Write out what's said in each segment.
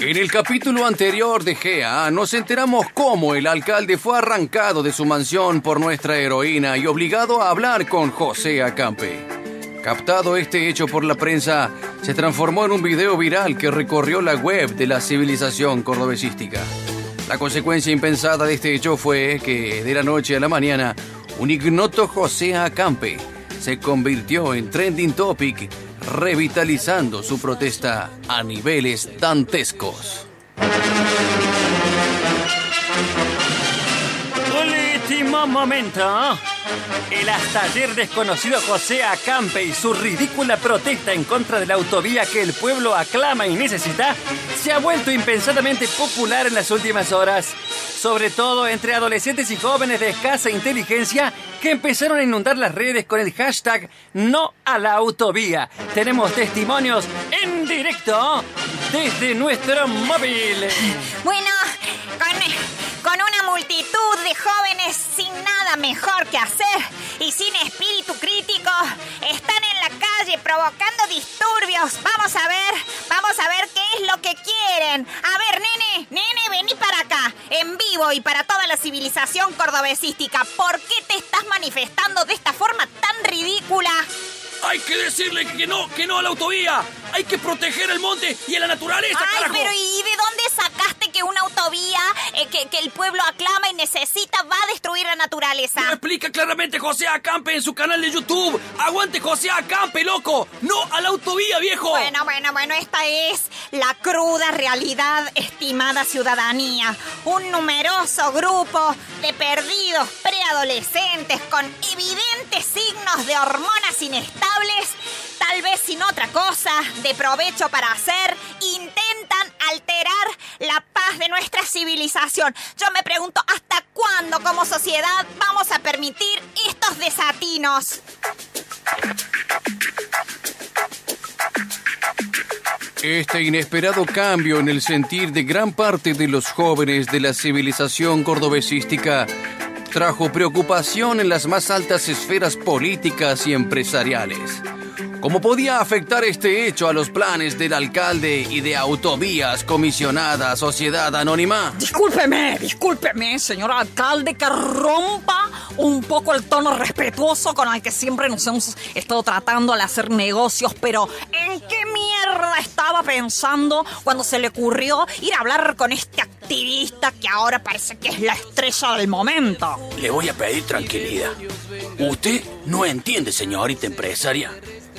En el capítulo anterior de GEA nos enteramos cómo el alcalde fue arrancado de su mansión por nuestra heroína y obligado a hablar con José Acampe. Captado este hecho por la prensa, se transformó en un video viral que recorrió la web de la civilización cordobesística. La consecuencia impensada de este hecho fue que de la noche a la mañana un ignoto José Acampe se convirtió en trending topic, revitalizando su protesta a niveles dantescos. Último momento. El hasta ayer desconocido José Acampe y su ridícula protesta en contra de la autovía que el pueblo aclama y necesita se ha vuelto impensadamente popular en las últimas horas, sobre todo entre adolescentes y jóvenes de escasa inteligencia que empezaron a inundar las redes con el hashtag no a la autovía. Tenemos testimonios en directo desde nuestro móvil. Bueno, con, multitud de jóvenes sin nada mejor que hacer y sin espíritu crítico, están en la calle provocando disturbios. Vamos a ver, vamos a ver qué es lo que quieren. A ver, nene, nene, vení para acá, en vivo y para toda la civilización cordobesística. ¿Por qué te estás manifestando de esta forma tan ridícula? Hay que decirle que no, que no a la autovía. Hay que proteger el monte y a la naturaleza, Ay, carajo. pero ¿y eh, que, que el pueblo aclama y necesita va a destruir la naturaleza? Lo explica claramente José Acampe en su canal de YouTube. ¡Aguante José Acampe, loco! ¡No a la autovía, viejo! Bueno, bueno, bueno, esta es la cruda realidad, estimada ciudadanía. Un numeroso grupo de perdidos preadolescentes con evidentes signos de hormonas inestables, tal vez sin otra cosa de provecho para hacer, intentan alterar la paz de nuestra civilización. Yo me pregunto, ¿hasta cuándo como sociedad vamos a permitir estos desatinos? Este inesperado cambio en el sentir de gran parte de los jóvenes de la civilización cordobesística trajo preocupación en las más altas esferas políticas y empresariales. ¿Cómo podía afectar este hecho a los planes del alcalde y de autovías comisionada Sociedad Anónima? Discúlpeme, discúlpeme, señor alcalde, que rompa un poco el tono respetuoso con el que siempre nos hemos estado tratando al hacer negocios, pero ¿en qué mierda estaba pensando cuando se le ocurrió ir a hablar con este activista que ahora parece que es la estrella del momento? Le voy a pedir tranquilidad. Usted no entiende, señorita empresaria.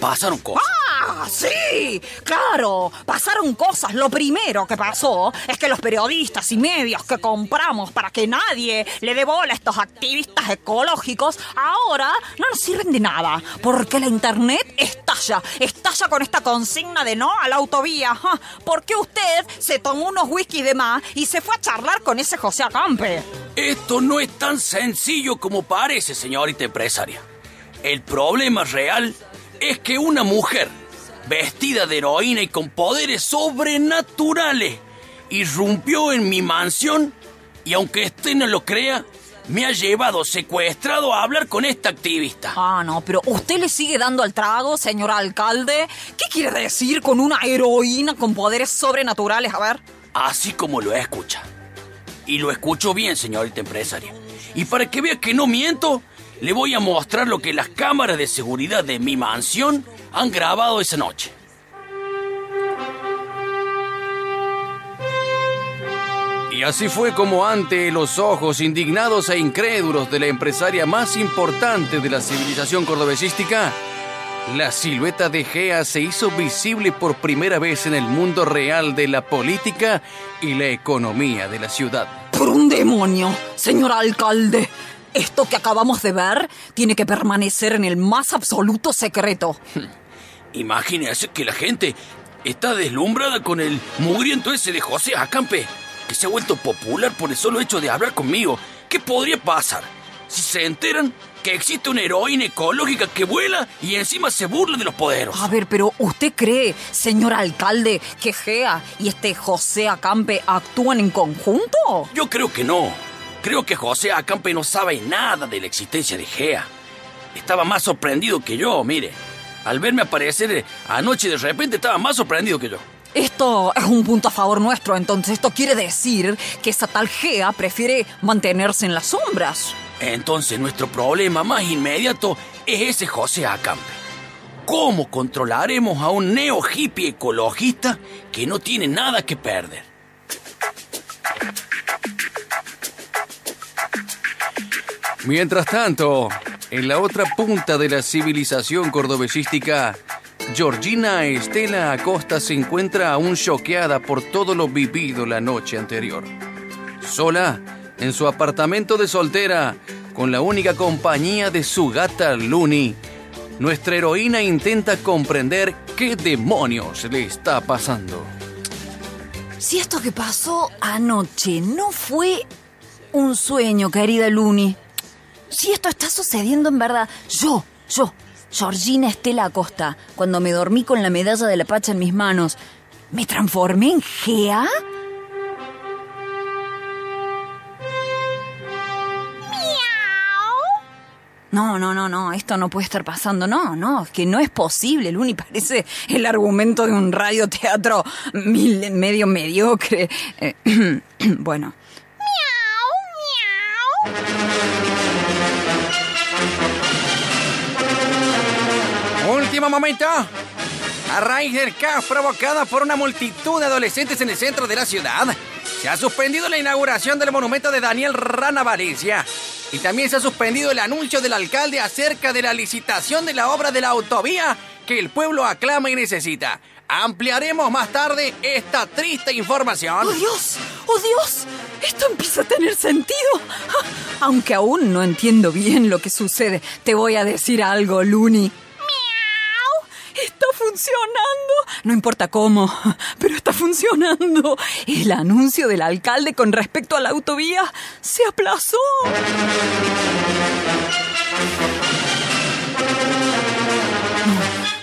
Pasaron cosas. ¡Ah! ¡Sí! ¡Claro! Pasaron cosas. Lo primero que pasó es que los periodistas y medios que compramos para que nadie le dé bola a estos activistas ecológicos ahora no nos sirven de nada. Porque la internet estalla. Estalla con esta consigna de no a la autovía. Ja, Porque usted se tomó unos whisky de más y se fue a charlar con ese José Acampe. Esto no es tan sencillo como parece, señorita empresaria. El problema real es que una mujer vestida de heroína y con poderes sobrenaturales irrumpió en mi mansión y aunque usted no lo crea, me ha llevado secuestrado a hablar con esta activista. Ah, no, pero usted le sigue dando al trago, señor alcalde. ¿Qué quiere decir con una heroína con poderes sobrenaturales? A ver. Así como lo escucha. Y lo escucho bien, señorita empresaria. Y para que vea que no miento, le voy a mostrar lo que las cámaras de seguridad de mi mansión han grabado esa noche. Y así fue como ante los ojos indignados e incrédulos de la empresaria más importante de la civilización cordobesística, la silueta de Gea se hizo visible por primera vez en el mundo real de la política y la economía de la ciudad. Por un demonio, señor alcalde. Esto que acabamos de ver tiene que permanecer en el más absoluto secreto. Imagínese que la gente está deslumbrada con el mugriento ese de José Acampe, que se ha vuelto popular por el solo hecho de hablar conmigo. ¿Qué podría pasar si se enteran que existe una heroína ecológica que vuela y encima se burla de los poderos? A ver, pero ¿usted cree, señor alcalde, que Gea y este José Acampe actúan en conjunto? Yo creo que no. Creo que José Acampe no sabe nada de la existencia de Gea. Estaba más sorprendido que yo, mire. Al verme aparecer eh, anoche de repente estaba más sorprendido que yo. Esto es un punto a favor nuestro, entonces esto quiere decir que esa tal Gea prefiere mantenerse en las sombras. Entonces nuestro problema más inmediato es ese José Acampe. ¿Cómo controlaremos a un neo hippie ecologista que no tiene nada que perder? Mientras tanto, en la otra punta de la civilización cordobesística, Georgina Estela Acosta se encuentra aún choqueada por todo lo vivido la noche anterior. Sola, en su apartamento de soltera, con la única compañía de su gata Looney, nuestra heroína intenta comprender qué demonios le está pasando. Si esto que pasó anoche no fue un sueño, querida Luni. Si esto está sucediendo en verdad, yo, yo, Georgina Estela Acosta, cuando me dormí con la medalla de la pacha en mis manos, ¿me transformé en Gea? No, no, no, no, esto no puede estar pasando. No, no, es que no es posible. Luni parece el argumento de un radioteatro mil- medio mediocre. Eh, bueno, Último momento. A raíz del caos provocado por una multitud de adolescentes en el centro de la ciudad, se ha suspendido la inauguración del monumento de Daniel Rana Valencia. Y también se ha suspendido el anuncio del alcalde acerca de la licitación de la obra de la autovía que el pueblo aclama y necesita. Ampliaremos más tarde esta triste información. ¡Oh Dios! ¡Oh Dios! Esto empieza a tener sentido. Ah, Aunque aún no entiendo bien lo que sucede, te voy a decir algo, Luni. No importa cómo, pero está funcionando. El anuncio del alcalde con respecto a la autovía se aplazó.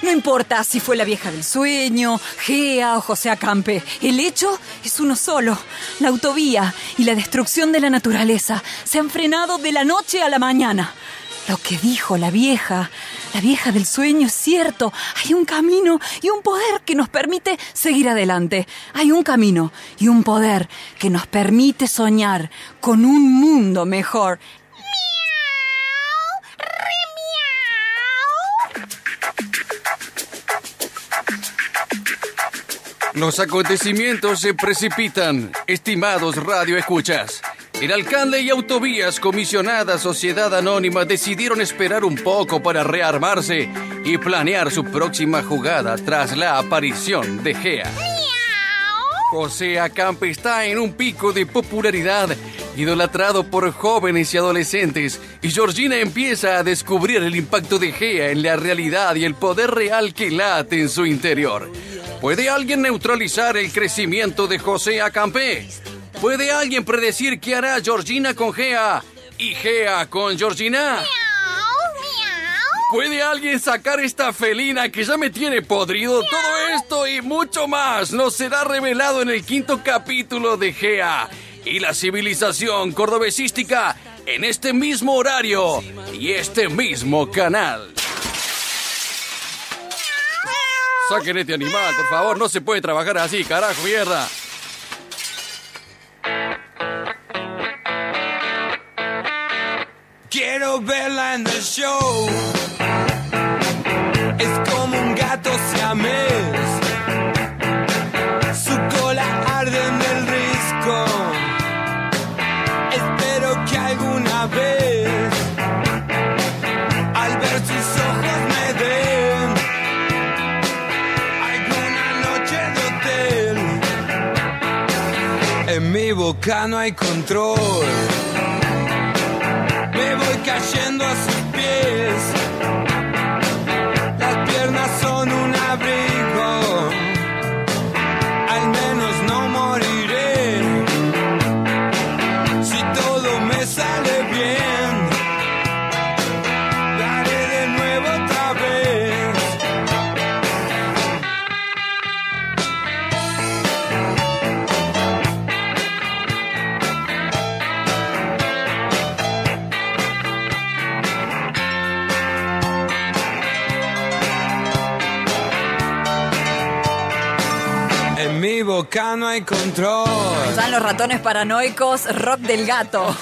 No importa si fue la vieja del sueño, Gea o José Acampe. El hecho es uno solo. La autovía y la destrucción de la naturaleza se han frenado de la noche a la mañana. Lo que dijo la vieja, la vieja del sueño es cierto. Hay un camino y un poder que nos permite seguir adelante. Hay un camino y un poder que nos permite soñar con un mundo mejor. Los acontecimientos se precipitan, estimados radioescuchas. El alcalde y autovías comisionada Sociedad Anónima decidieron esperar un poco para rearmarse y planear su próxima jugada tras la aparición de Gea. José Acampe está en un pico de popularidad, idolatrado por jóvenes y adolescentes, y Georgina empieza a descubrir el impacto de Gea en la realidad y el poder real que late en su interior. ¿Puede alguien neutralizar el crecimiento de José Acampe? ¿Puede alguien predecir qué hará Georgina con Gea y Gea con Georgina? ¿Puede alguien sacar esta felina que ya me tiene podrido? Todo esto y mucho más nos será revelado en el quinto capítulo de Gea y la civilización cordobesística en este mismo horario y este mismo canal. Saquen este animal, por favor, no se puede trabajar así, carajo, mierda. Quiero verla en el show. Es como un gato siamés. Su cola arde en el risco. Espero que alguna vez, al ver sus ojos, me den alguna noche de hotel. En mi boca no hay control. Cayendo a boca no hay control. Están los ratones paranoicos, rock del gato.